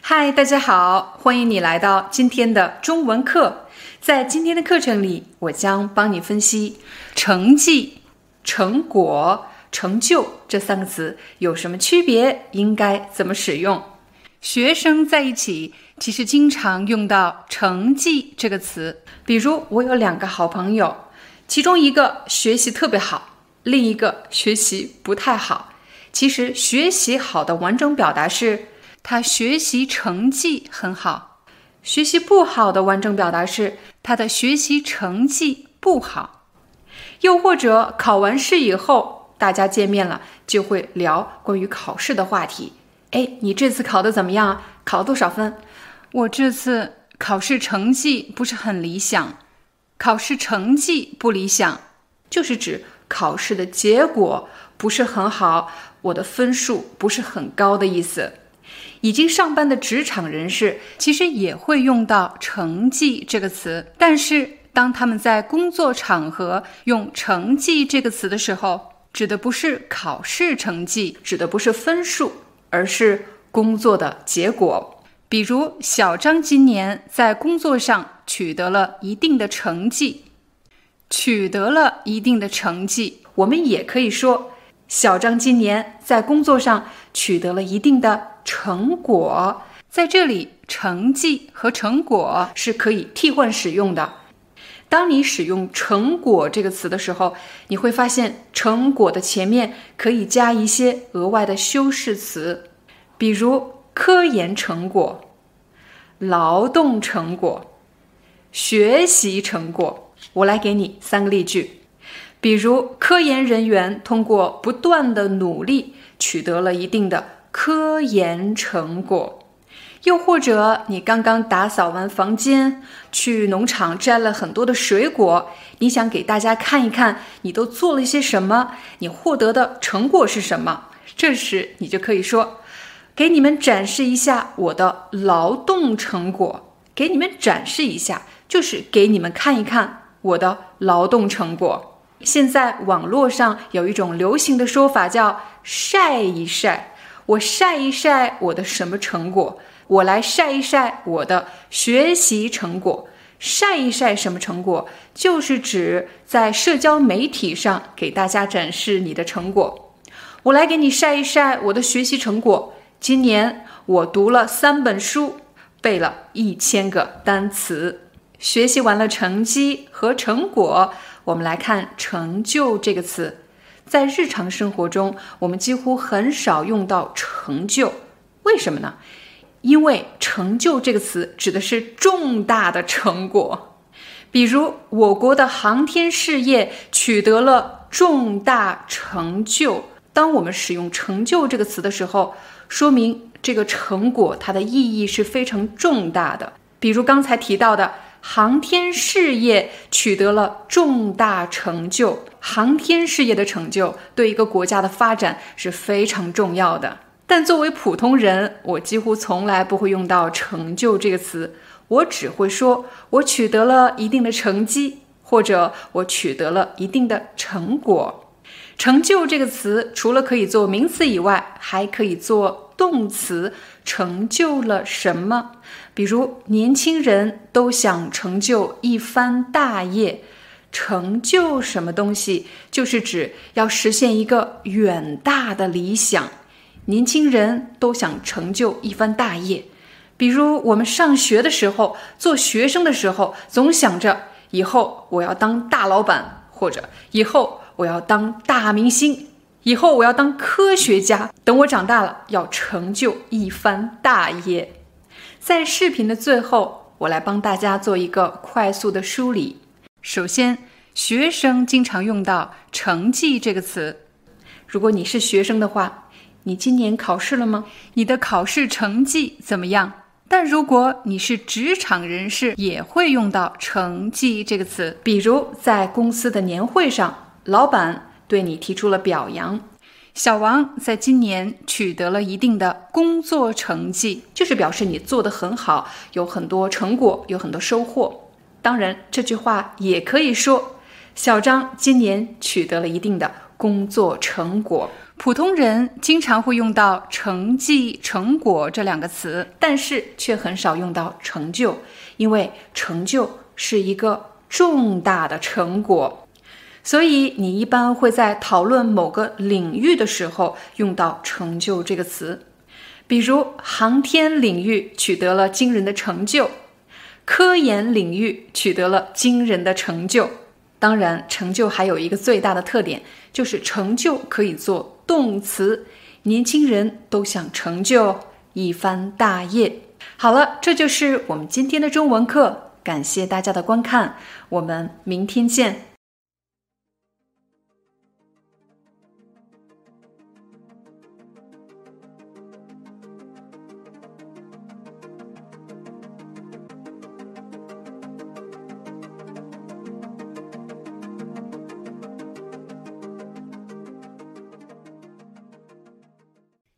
嗨，大家好，欢迎你来到今天的中文课。在今天的课程里，我将帮你分析“成绩”“成果”“成就”这三个词有什么区别，应该怎么使用。学生在一起其实经常用到“成绩”这个词，比如我有两个好朋友，其中一个学习特别好，另一个学习不太好。其实学习好的完整表达是。他学习成绩很好，学习不好的完整表达是他的学习成绩不好。又或者考完试以后，大家见面了就会聊关于考试的话题。哎，你这次考的怎么样？考了多少分？我这次考试成绩不是很理想。考试成绩不理想，就是指考试的结果不是很好，我的分数不是很高的意思。已经上班的职场人士其实也会用到“成绩”这个词，但是当他们在工作场合用“成绩”这个词的时候，指的不是考试成绩，指的不是分数，而是工作的结果。比如小张今年在工作上取得了一定的成绩，取得了一定的成绩，我们也可以说小张今年在工作上取得了一定的。成果在这里，成绩和成果是可以替换使用的。当你使用“成果”这个词的时候，你会发现“成果”的前面可以加一些额外的修饰词，比如科研成果、劳动成果、学习成果。我来给你三个例句，比如科研人员通过不断的努力，取得了一定的。科研成果，又或者你刚刚打扫完房间，去农场摘了很多的水果，你想给大家看一看你都做了些什么，你获得的成果是什么？这时你就可以说，给你们展示一下我的劳动成果。给你们展示一下，就是给你们看一看我的劳动成果。现在网络上有一种流行的说法叫晒一晒。我晒一晒我的什么成果？我来晒一晒我的学习成果。晒一晒什么成果？就是指在社交媒体上给大家展示你的成果。我来给你晒一晒我的学习成果。今年我读了三本书，背了一千个单词。学习完了成绩和成果，我们来看“成就”这个词。在日常生活中，我们几乎很少用到成就，为什么呢？因为“成就”这个词指的是重大的成果，比如我国的航天事业取得了重大成就。当我们使用“成就”这个词的时候，说明这个成果它的意义是非常重大的。比如刚才提到的。航天事业取得了重大成就，航天事业的成就对一个国家的发展是非常重要的。但作为普通人，我几乎从来不会用到“成就”这个词，我只会说我取得了一定的成绩，或者我取得了一定的成果。成就这个词除了可以做名词以外，还可以做动词。成就了什么？比如年轻人都想成就一番大业。成就什么东西，就是指要实现一个远大的理想。年轻人都想成就一番大业。比如我们上学的时候，做学生的时候，总想着以后我要当大老板，或者以后。我要当大明星，以后我要当科学家。等我长大了，要成就一番大业。在视频的最后，我来帮大家做一个快速的梳理。首先，学生经常用到“成绩”这个词。如果你是学生的话，你今年考试了吗？你的考试成绩怎么样？但如果你是职场人士，也会用到“成绩”这个词。比如在公司的年会上，老板对你提出了表扬。小王在今年取得了一定的工作成绩，就是表示你做得很好，有很多成果，有很多收获。当然，这句话也可以说，小张今年取得了一定的工作成果。普通人经常会用到“成绩”“成果”这两个词，但是却很少用到“成就”，因为成就是一个重大的成果，所以你一般会在讨论某个领域的时候用到“成就”这个词。比如，航天领域取得了惊人的成就，科研领域取得了惊人的成就。当然，成就还有一个最大的特点，就是成就可以做动词。年轻人都想成就一番大业。好了，这就是我们今天的中文课，感谢大家的观看，我们明天见。